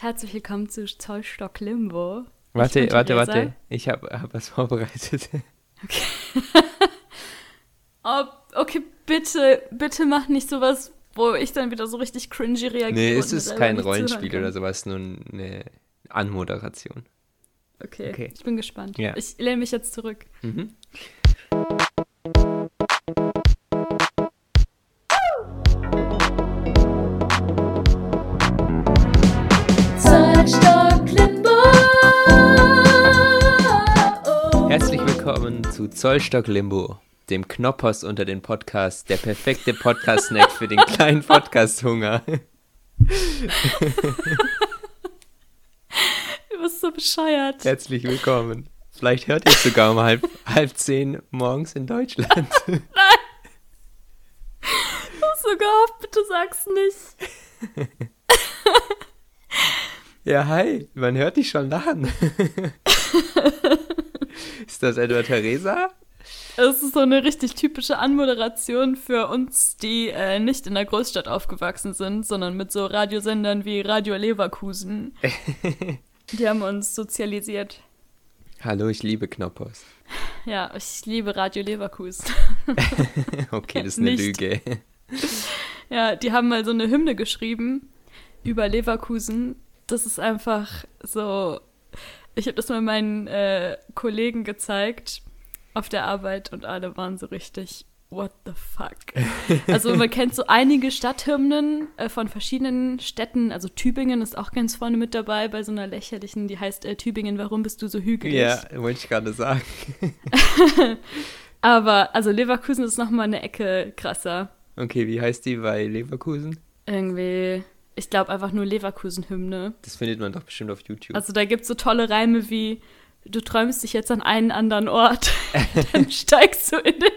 Herzlich willkommen zu Zollstock Limbo. Warte, warte, warte. Ich habe hab was vorbereitet. Oh, okay, bitte, bitte mach nicht sowas, wo ich dann wieder so richtig cringy reagiere. nee, es ist kein Rollenspiel oder sowas, nur eine Anmoderation. Okay, Okay. ich bin gespannt. Ja. Ich lehne mich jetzt zurück. Mhm. Zu Zollstock Limbo, dem Knoppers unter den Podcasts, der perfekte Podcast-Snack für den kleinen Podcast-Hunger. Du bist so bescheuert. Herzlich willkommen. Vielleicht hört ihr es sogar um halb, halb zehn morgens in Deutschland. Ich hab so gehofft, bitte sag's nicht. Ja, hi, man hört dich schon lachen. Ist das etwa Theresa? Es ist so eine richtig typische Anmoderation für uns, die äh, nicht in der Großstadt aufgewachsen sind, sondern mit so Radiosendern wie Radio Leverkusen. Die haben uns sozialisiert. Hallo, ich liebe Knoppers. Ja, ich liebe Radio Leverkusen. Okay, das ist eine Nicht. Lüge. Ja, die haben mal so eine Hymne geschrieben über Leverkusen. Das ist einfach so. Ich habe das mal meinen äh, Kollegen gezeigt auf der Arbeit und alle waren so richtig. What the fuck? Also man kennt so einige Stadthymnen äh, von verschiedenen Städten. Also Tübingen ist auch ganz vorne mit dabei bei so einer lächerlichen, die heißt äh, Tübingen, warum bist du so hügelig? Ja, wollte ich gerade sagen. Aber also Leverkusen ist noch mal eine Ecke krasser. Okay, wie heißt die bei Leverkusen? Irgendwie, ich glaube einfach nur Leverkusen-Hymne. Das findet man doch bestimmt auf YouTube. Also da gibt es so tolle Reime wie, du träumst dich jetzt an einen anderen Ort, dann steigst du in den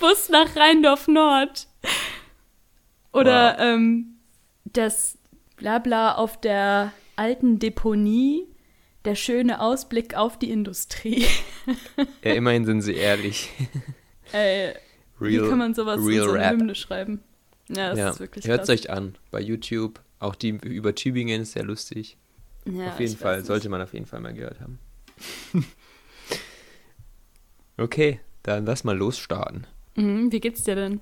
Bus nach Rheindorf Nord. Oder ähm, das Blabla auf der alten Deponie, der schöne Ausblick auf die Industrie. ja, immerhin sind sie ehrlich. Ey, wie kann man sowas in real so eine. Hymne schreiben? Ja, das ja, ist wirklich hört es euch an bei YouTube. Auch die über Tübingen ist sehr lustig. Ja, auf jeden Fall, sollte man auf jeden Fall mal gehört haben. okay, dann lass mal losstarten. Mhm, wie geht's dir denn?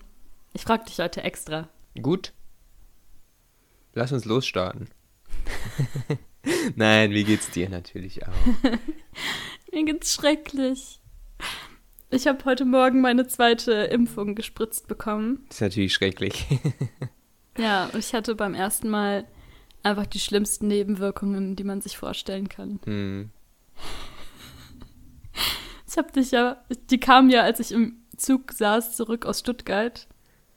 Ich frag dich heute extra. Gut. Lass uns losstarten. Nein, wie geht's dir natürlich auch? Mir geht's schrecklich. Ich habe heute Morgen meine zweite Impfung gespritzt bekommen. Das ist natürlich schrecklich. Ja, ich hatte beim ersten Mal einfach die schlimmsten Nebenwirkungen, die man sich vorstellen kann. hm. Ich habe dich ja, die kam ja, als ich im Zug saß, zurück aus Stuttgart.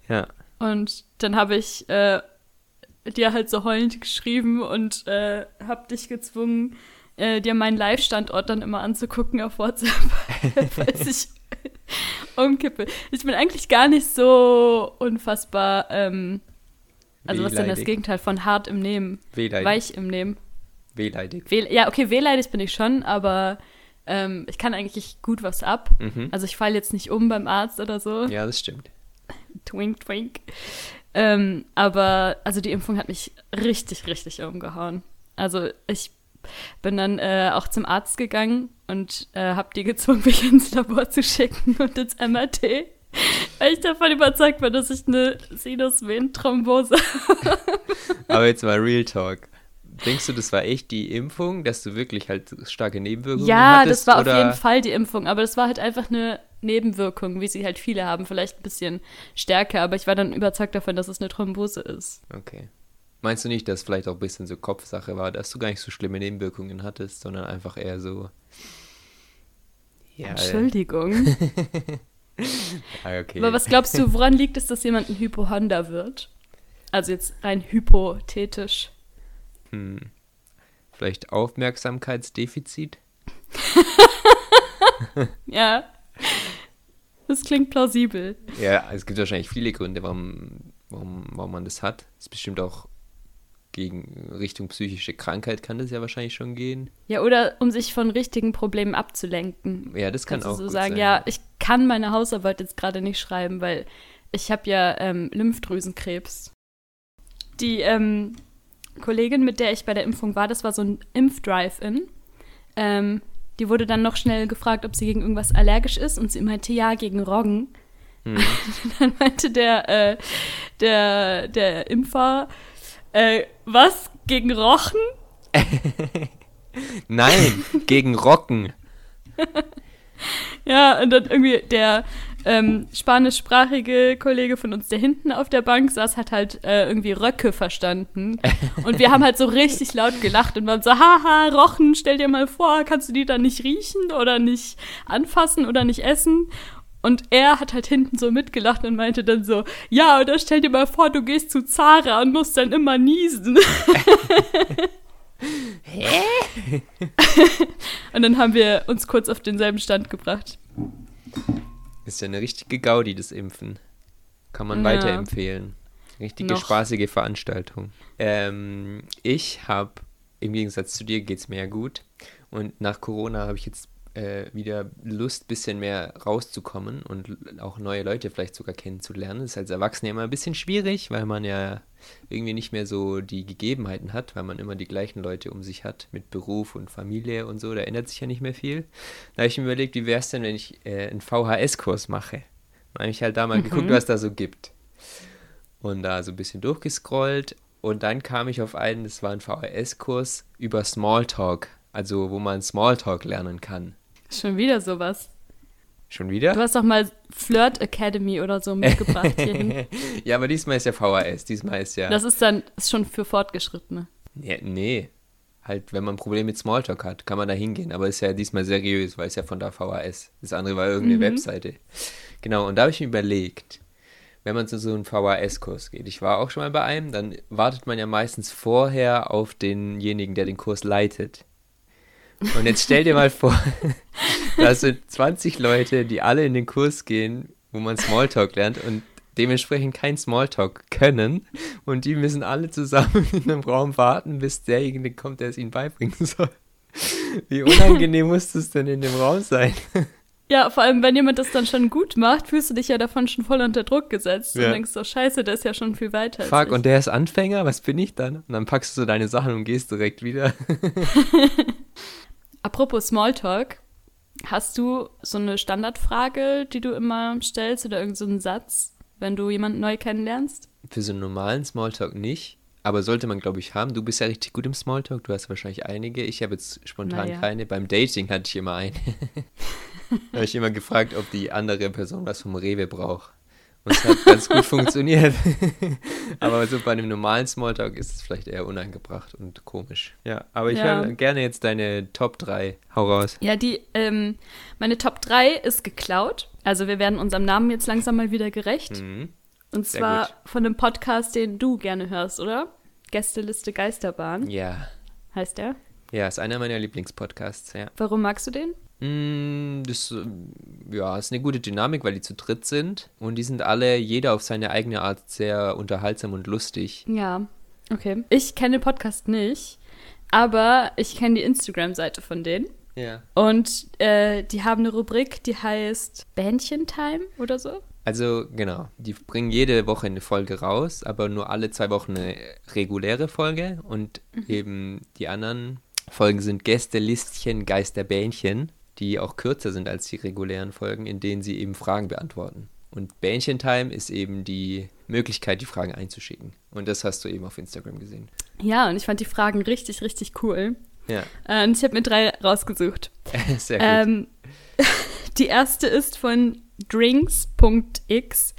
Ja, Und dann habe ich äh, dir halt so heulend geschrieben und äh, habe dich gezwungen, äh, dir meinen Live-Standort dann immer anzugucken auf WhatsApp, falls ich umkippe. Ich bin eigentlich gar nicht so unfassbar, ähm, also was ist denn das Wehleidig. Gegenteil von hart im Nehmen? wehleidig. Weich im Nehmen. Wehleidig. Wehl ja, okay, wehleidig bin ich schon, aber ähm, ich kann eigentlich gut was ab. Mhm. Also ich falle jetzt nicht um beim Arzt oder so. Ja, das stimmt. Twink, twink. Ähm, aber also die Impfung hat mich richtig, richtig umgehauen. Also ich bin dann äh, auch zum Arzt gegangen und äh, habe die gezwungen, mich ins Labor zu schicken und ins MRT. Weil ich davon überzeugt bin, dass ich eine Sinusvenenthrombose Aber jetzt mal Real Talk. Denkst du, das war echt die Impfung, dass du wirklich halt starke Nebenwirkungen Ja, hattest? das war oder? auf jeden Fall die Impfung, aber das war halt einfach eine Nebenwirkung, wie sie halt viele haben, vielleicht ein bisschen stärker, aber ich war dann überzeugt davon, dass es eine Thrombose ist. Okay. Meinst du nicht, dass vielleicht auch ein bisschen so Kopfsache war, dass du gar nicht so schlimme Nebenwirkungen hattest, sondern einfach eher so. Ja, Entschuldigung. Ah, okay. Aber was glaubst du, woran liegt es, dass jemand ein Hypochonder wird? Also jetzt rein hypothetisch. Hm. Vielleicht Aufmerksamkeitsdefizit? Ja. Das klingt plausibel. Ja, es gibt wahrscheinlich viele Gründe, warum, warum, warum man das hat. Es ist bestimmt auch gegen Richtung psychische Krankheit kann das ja wahrscheinlich schon gehen. Ja, oder um sich von richtigen Problemen abzulenken. Ja, das kann Kannst du auch so gut sagen, sein. ja, ich kann meine Hausarbeit jetzt gerade nicht schreiben, weil ich habe ja ähm, Lymphdrüsenkrebs. Die ähm, Kollegin, mit der ich bei der Impfung war, das war so ein Impfdrive-In. Ähm, die wurde dann noch schnell gefragt, ob sie gegen irgendwas allergisch ist und sie meinte ja, gegen Roggen. Mhm. dann meinte der, äh, der, der Impfer, äh, was, gegen Rochen? Nein, gegen Rocken. ja, und dann irgendwie der ähm, spanischsprachige Kollege von uns, der hinten auf der Bank saß, hat halt äh, irgendwie Röcke verstanden. Und wir haben halt so richtig laut gelacht und waren so, haha, Rochen, stell dir mal vor, kannst du die dann nicht riechen oder nicht anfassen oder nicht essen? Und er hat halt hinten so mitgelacht und meinte dann so, ja, oder stell dir mal vor, du gehst zu Zara und musst dann immer niesen. Hä? und dann haben wir uns kurz auf denselben Stand gebracht. Ist ja eine richtige Gaudi, das Impfen. Kann man ja. weiterempfehlen. Richtige Noch. spaßige Veranstaltung. Ähm, ich habe, im Gegensatz zu dir, geht es mir ja gut. Und nach Corona habe ich jetzt äh, wieder Lust, ein bisschen mehr rauszukommen und auch neue Leute vielleicht sogar kennenzulernen. Das ist als Erwachsener immer ein bisschen schwierig, weil man ja irgendwie nicht mehr so die Gegebenheiten hat, weil man immer die gleichen Leute um sich hat mit Beruf und Familie und so. Da ändert sich ja nicht mehr viel. Da habe ich mir überlegt, wie wäre es denn, wenn ich äh, einen VHS-Kurs mache? Da habe ich halt da mal mhm. geguckt, was da so gibt. Und da so ein bisschen durchgescrollt. Und dann kam ich auf einen, das war ein VHS-Kurs über Smalltalk, also wo man Smalltalk lernen kann. Schon wieder sowas. Schon wieder? Du hast doch mal Flirt Academy oder so mitgebracht hierhin. ja, aber diesmal ist ja VHS. Diesmal ist ja. Das ist dann ist schon für Fortgeschrittene. Ja, nee. Halt, wenn man ein Problem mit Smalltalk hat, kann man da hingehen. Aber ist ja diesmal seriös, weil es ja von der VHS. Das andere war irgendeine mhm. Webseite. Genau, und da habe ich mir überlegt, wenn man zu so einem VHS-Kurs geht. Ich war auch schon mal bei einem, dann wartet man ja meistens vorher auf denjenigen, der den Kurs leitet. Und jetzt stell dir mal vor, da sind 20 Leute, die alle in den Kurs gehen, wo man Smalltalk lernt und dementsprechend kein Smalltalk können. Und die müssen alle zusammen in einem Raum warten, bis derjenige kommt, der es ihnen beibringen soll. Wie unangenehm muss das denn in dem Raum sein? Ja, vor allem, wenn jemand das dann schon gut macht, fühlst du dich ja davon schon voll unter Druck gesetzt ja. und denkst so, scheiße, der ist ja schon viel weiter. Fuck, und der ist Anfänger, was bin ich dann? Und dann packst du so deine Sachen und gehst direkt wieder. Apropos Smalltalk, hast du so eine Standardfrage, die du immer stellst oder irgendeinen so Satz, wenn du jemanden neu kennenlernst? Für so einen normalen Smalltalk nicht, aber sollte man, glaube ich, haben. Du bist ja richtig gut im Smalltalk, du hast wahrscheinlich einige. Ich habe jetzt spontan naja. keine. Beim Dating hatte ich immer eine. da habe ich immer gefragt, ob die andere Person was vom Rewe braucht. Und es hat ganz gut funktioniert. aber so bei einem normalen Smalltalk ist es vielleicht eher unangebracht und komisch. Ja, aber ich ja. höre gerne jetzt deine Top 3. Hau raus. Ja, die, ähm, meine Top 3 ist geklaut. Also wir werden unserem Namen jetzt langsam mal wieder gerecht. Mhm. Und Sehr zwar gut. von einem Podcast, den du gerne hörst, oder? Gästeliste Geisterbahn. Ja. Heißt der? Ja, ist einer meiner Lieblingspodcasts, ja. Warum magst du den? Mm, das ja, ist eine gute Dynamik, weil die zu dritt sind und die sind alle, jeder auf seine eigene Art, sehr unterhaltsam und lustig. Ja, okay. Ich kenne den Podcast nicht, aber ich kenne die Instagram-Seite von denen. Ja. Und äh, die haben eine Rubrik, die heißt Bändchen-Time oder so. Also genau, die bringen jede Woche eine Folge raus, aber nur alle zwei Wochen eine reguläre Folge und mhm. eben die anderen Folgen sind Gästelistchen, Geisterbähnchen die auch kürzer sind als die regulären Folgen, in denen sie eben Fragen beantworten. Und Bähnchen-Time ist eben die Möglichkeit, die Fragen einzuschicken. Und das hast du eben auf Instagram gesehen. Ja, und ich fand die Fragen richtig, richtig cool. Ja. Äh, und ich habe mir drei rausgesucht. Sehr gut. Ähm, die erste ist von drinks.x.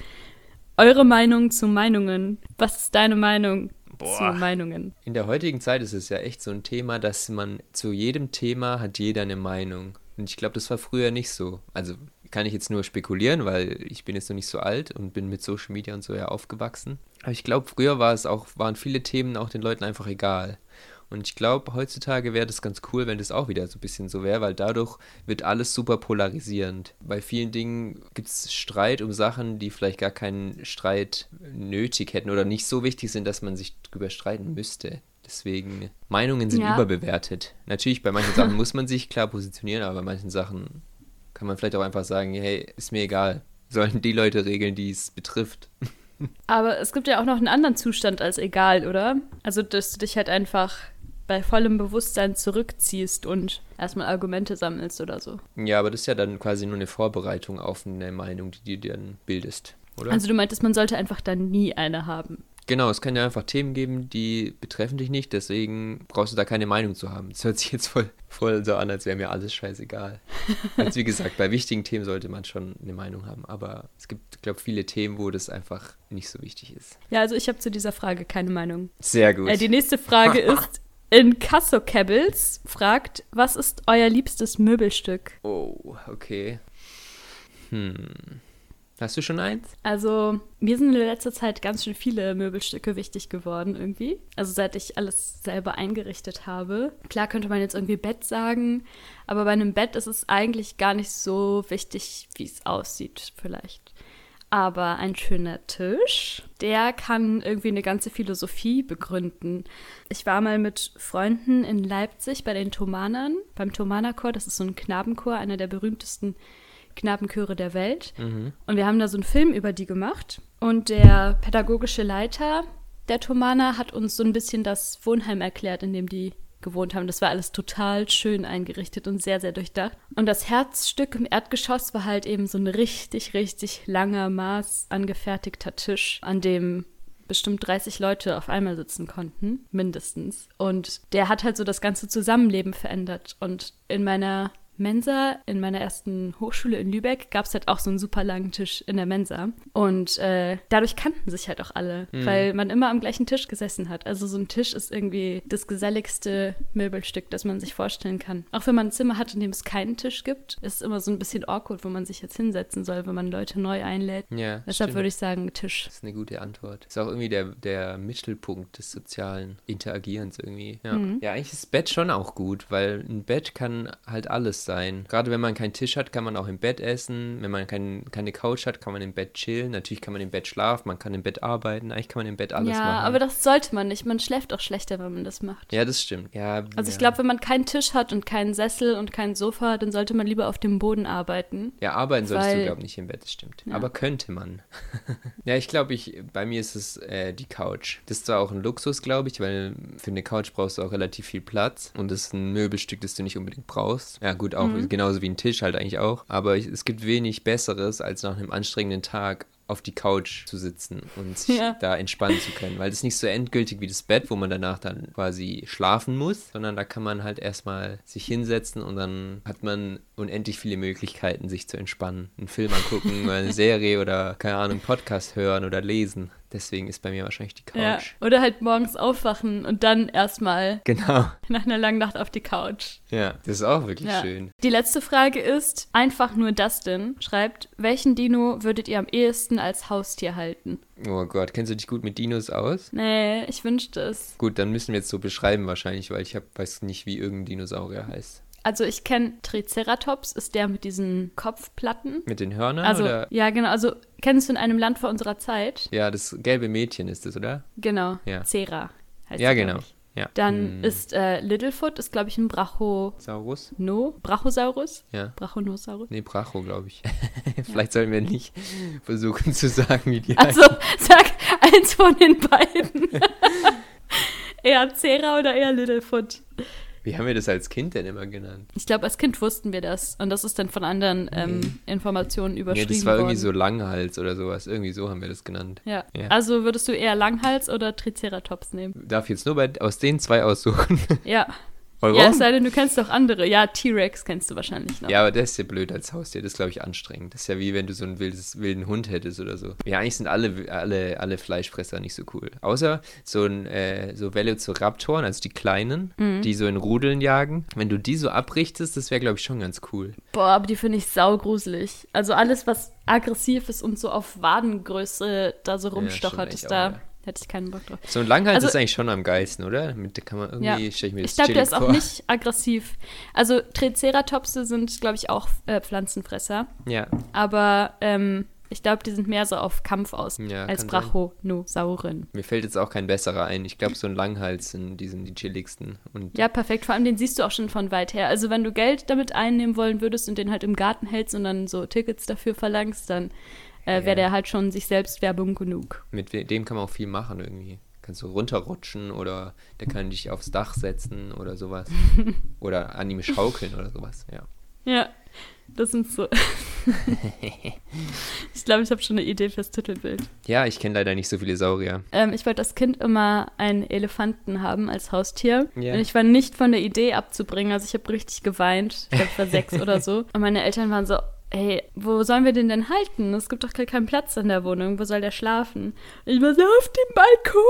Eure Meinung zu Meinungen. Was ist deine Meinung Boah. zu Meinungen? In der heutigen Zeit ist es ja echt so ein Thema, dass man zu jedem Thema hat jeder eine Meinung. Und ich glaube, das war früher nicht so. Also kann ich jetzt nur spekulieren, weil ich bin jetzt noch nicht so alt und bin mit Social Media und so ja aufgewachsen. Aber ich glaube, früher war es auch, waren viele Themen auch den Leuten einfach egal. Und ich glaube, heutzutage wäre das ganz cool, wenn das auch wieder so ein bisschen so wäre, weil dadurch wird alles super polarisierend. Bei vielen Dingen gibt es Streit um Sachen, die vielleicht gar keinen Streit nötig hätten oder nicht so wichtig sind, dass man sich drüber streiten müsste. Deswegen, Meinungen sind ja. überbewertet. Natürlich, bei manchen Sachen muss man sich klar positionieren, aber bei manchen Sachen kann man vielleicht auch einfach sagen, hey, ist mir egal. Sollen die Leute regeln, die es betrifft. Aber es gibt ja auch noch einen anderen Zustand als egal, oder? Also, dass du dich halt einfach bei vollem Bewusstsein zurückziehst und erstmal Argumente sammelst oder so. Ja, aber das ist ja dann quasi nur eine Vorbereitung auf eine Meinung, die du dann bildest, oder? Also du meintest, man sollte einfach dann nie eine haben. Genau, es kann ja einfach Themen geben, die betreffen dich nicht, deswegen brauchst du da keine Meinung zu haben. Das hört sich jetzt voll, voll so an, als wäre mir alles scheißegal. also wie gesagt, bei wichtigen Themen sollte man schon eine Meinung haben, aber es gibt, glaube ich, viele Themen, wo das einfach nicht so wichtig ist. Ja, also ich habe zu dieser Frage keine Meinung. Sehr gut. Äh, die nächste Frage ist, in Casso Cabbles fragt, was ist euer liebstes Möbelstück? Oh, okay. Hm. Hast du schon eins? Also, mir sind in letzter Zeit ganz schön viele Möbelstücke wichtig geworden irgendwie. Also, seit ich alles selber eingerichtet habe. Klar könnte man jetzt irgendwie Bett sagen, aber bei einem Bett ist es eigentlich gar nicht so wichtig, wie es aussieht, vielleicht. Aber ein schöner Tisch, der kann irgendwie eine ganze Philosophie begründen. Ich war mal mit Freunden in Leipzig bei den Thomanern, beim Thomanerchor, das ist so ein Knabenchor, einer der berühmtesten Knabenchöre der Welt. Mhm. Und wir haben da so einen Film über die gemacht. Und der pädagogische Leiter der Thomaner hat uns so ein bisschen das Wohnheim erklärt, in dem die gewohnt haben. Das war alles total schön eingerichtet und sehr, sehr durchdacht. Und das Herzstück im Erdgeschoss war halt eben so ein richtig, richtig langer, Maß angefertigter Tisch, an dem bestimmt 30 Leute auf einmal sitzen konnten, mindestens. Und der hat halt so das ganze Zusammenleben verändert. Und in meiner Mensa in meiner ersten Hochschule in Lübeck gab es halt auch so einen super langen Tisch in der Mensa. Und äh, dadurch kannten sich halt auch alle, mhm. weil man immer am gleichen Tisch gesessen hat. Also so ein Tisch ist irgendwie das geselligste Möbelstück, das man sich vorstellen kann. Auch wenn man ein Zimmer hat, in dem es keinen Tisch gibt, ist es immer so ein bisschen awkward, wo man sich jetzt hinsetzen soll, wenn man Leute neu einlädt. Ja, Deshalb würde ich sagen, Tisch. Das ist eine gute Antwort. Ist auch irgendwie der, der Mittelpunkt des sozialen Interagierens irgendwie. Ja. Mhm. ja, eigentlich ist das Bett schon auch gut, weil ein Bett kann halt alles sein. Gerade wenn man keinen Tisch hat, kann man auch im Bett essen. Wenn man kein, keine Couch hat, kann man im Bett chillen. Natürlich kann man im Bett schlafen, man kann im Bett arbeiten. Eigentlich kann man im Bett alles ja, machen. Ja, aber das sollte man nicht. Man schläft auch schlechter, wenn man das macht. Ja, das stimmt. Ja, also ich glaube, wenn man keinen Tisch hat und keinen Sessel und kein Sofa, dann sollte man lieber auf dem Boden arbeiten. Ja, arbeiten solltest weil, du, glaube ich, nicht im Bett, das stimmt. Ja. Aber könnte man. ja, ich glaube, ich, bei mir ist es äh, die Couch. Das ist zwar auch ein Luxus, glaube ich, weil für eine Couch brauchst du auch relativ viel Platz und das ist ein Möbelstück, das du nicht unbedingt brauchst. Ja, gut, auch mhm. genauso wie ein Tisch halt eigentlich auch. Aber es gibt wenig Besseres, als nach einem anstrengenden Tag auf die Couch zu sitzen und sich ja. da entspannen zu können. Weil das ist nicht so endgültig wie das Bett, wo man danach dann quasi schlafen muss, sondern da kann man halt erstmal sich hinsetzen und dann hat man unendlich viele Möglichkeiten, sich zu entspannen. Einen Film angucken, oder eine Serie oder, keine Ahnung, Podcast hören oder lesen. Deswegen ist bei mir wahrscheinlich die Couch. Ja, oder halt morgens aufwachen und dann erstmal genau. nach einer langen Nacht auf die Couch. Ja, das ist auch wirklich ja. schön. Die letzte Frage ist, einfach nur Dustin schreibt, welchen Dino würdet ihr am ehesten als Haustier halten? Oh Gott, kennst du dich gut mit Dinos aus? Nee, ich wünschte es. Gut, dann müssen wir jetzt so beschreiben wahrscheinlich, weil ich hab, weiß nicht, wie irgendein Dinosaurier heißt. Also ich kenne Triceratops, ist der mit diesen Kopfplatten. Mit den Hörnern? Also, oder? ja, genau. Also kennst du in einem Land vor unserer Zeit? Ja, das gelbe Mädchen ist es, oder? Genau. Ja. Cera heißt Ja, genau. Ja. Dann hm. ist äh, Littlefoot, ist glaube ich ein Brachosaurus. No? Brachosaurus? Ja. Brachonosaurus? Nee, Bracho, glaube ich. Vielleicht ja. sollen wir nicht versuchen zu sagen, wie die Also, heißen. sag eins von den beiden. eher Cera oder eher Littlefoot? Wie haben wir das als Kind denn immer genannt? Ich glaube, als Kind wussten wir das. Und das ist dann von anderen ähm, mhm. Informationen überschrieben worden. Ja, das war worden. irgendwie so Langhals oder sowas. Irgendwie so haben wir das genannt. Ja. ja. Also würdest du eher Langhals oder Triceratops nehmen? Darf ich jetzt nur bei, aus den zwei aussuchen? Ja. Warum? Ja, es sei denn, du kennst doch andere. Ja, T-Rex kennst du wahrscheinlich noch. Ja, aber der ist ja blöd als Haustier. Das ist, glaube ich, anstrengend. Das ist ja wie wenn du so einen wildes, wilden Hund hättest oder so. Ja, eigentlich sind alle, alle, alle Fleischfresser nicht so cool. Außer so ein äh, so Velociraptoren, also die kleinen, mhm. die so in Rudeln jagen. Wenn du die so abrichtest, das wäre, glaube ich, schon ganz cool. Boah, aber die finde ich saugruselig. Also alles, was aggressiv ist und so auf Wadengröße da so rumstochert, ja, ist da. Auch, ja. Hätte ich keinen Bock drauf. So ein Langhals also, ist eigentlich schon am geilsten, oder? Mit kann man irgendwie, ja. stelle ich mir das Ich glaube, der ist auch nicht aggressiv. Also Triceratopse sind, glaube ich, auch äh, Pflanzenfresser. Ja. Aber ähm, ich glaube, die sind mehr so auf Kampf aus ja, als Brachonosauren. Mir fällt jetzt auch kein besserer ein. Ich glaube, so ein Langhals sind die, sind die chilligsten. Und ja, perfekt. Vor allem den siehst du auch schon von weit her. Also wenn du Geld damit einnehmen wollen würdest und den halt im Garten hältst und dann so Tickets dafür verlangst, dann äh, wäre ja. der halt schon sich selbst Werbung genug. Mit dem kann man auch viel machen irgendwie. Kannst du runterrutschen oder der kann dich aufs Dach setzen oder sowas. oder an ihm schaukeln oder sowas, ja. Ja, das sind so. ich glaube, ich habe schon eine Idee fürs Titelbild. Ja, ich kenne leider nicht so viele Saurier. Ähm, ich wollte als Kind immer einen Elefanten haben als Haustier. Yeah. Und ich war nicht von der Idee abzubringen. Also ich habe richtig geweint. Ich glaube, ich war sechs oder so. Und meine Eltern waren so, ey, wo sollen wir den denn halten? Es gibt doch gar keinen Platz in der Wohnung. Wo soll der schlafen? ich war so, auf dem Balkon,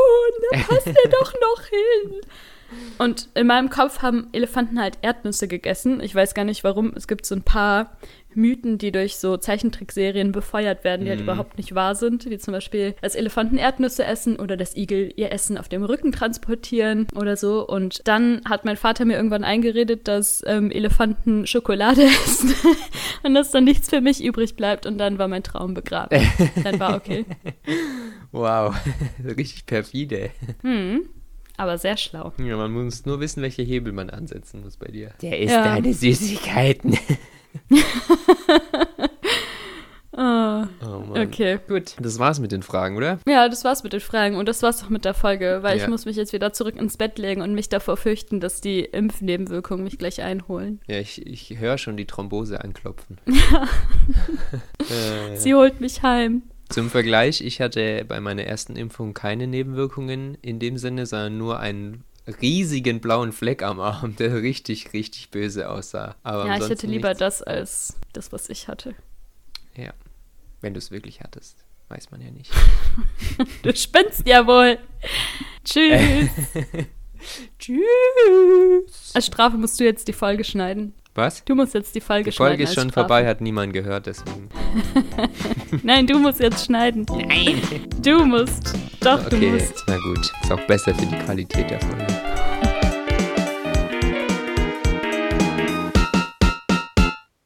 da passt er doch noch hin. Und in meinem Kopf haben Elefanten halt Erdnüsse gegessen. Ich weiß gar nicht warum. Es gibt so ein paar Mythen, die durch so Zeichentrickserien befeuert werden, die mm. halt mhm. überhaupt nicht wahr sind. Wie zum Beispiel, dass Elefanten Erdnüsse essen oder dass Igel ihr Essen auf dem Rücken transportieren oder so. Und dann hat mein Vater mir irgendwann eingeredet, dass ähm, Elefanten Schokolade essen und dass dann nichts für mich übrig bleibt. Und dann war mein Traum begraben. dann war okay. Wow, richtig perfide. Hm. Aber sehr schlau. Ja, man muss nur wissen, welche Hebel man ansetzen muss bei dir. Der isst ja. deine Süßigkeiten. oh, oh okay, gut. Das war's mit den Fragen, oder? Ja, das war's mit den Fragen und das war's auch mit der Folge, weil ja. ich muss mich jetzt wieder zurück ins Bett legen und mich davor fürchten, dass die Impfnebenwirkungen mich gleich einholen. Ja, ich, ich höre schon die Thrombose anklopfen. Ja. äh. Sie holt mich heim. Zum Vergleich, ich hatte bei meiner ersten Impfung keine Nebenwirkungen in dem Sinne, sondern nur einen riesigen blauen Fleck am Arm, der richtig, richtig böse aussah. Aber ja, ich hätte lieber nichts. das als das, was ich hatte. Ja, wenn du es wirklich hattest, weiß man ja nicht. du spinnst ja wohl. Tschüss. Tschüss. Als Strafe musst du jetzt die Folge schneiden. Was? Du musst jetzt die Folge schneiden. Die Folge ist schon Strafe. vorbei, hat niemand gehört, deswegen. Nein, du musst jetzt schneiden. Nein. Du musst. Doch, okay, du musst. Na gut, ist auch besser für die Qualität der Folge.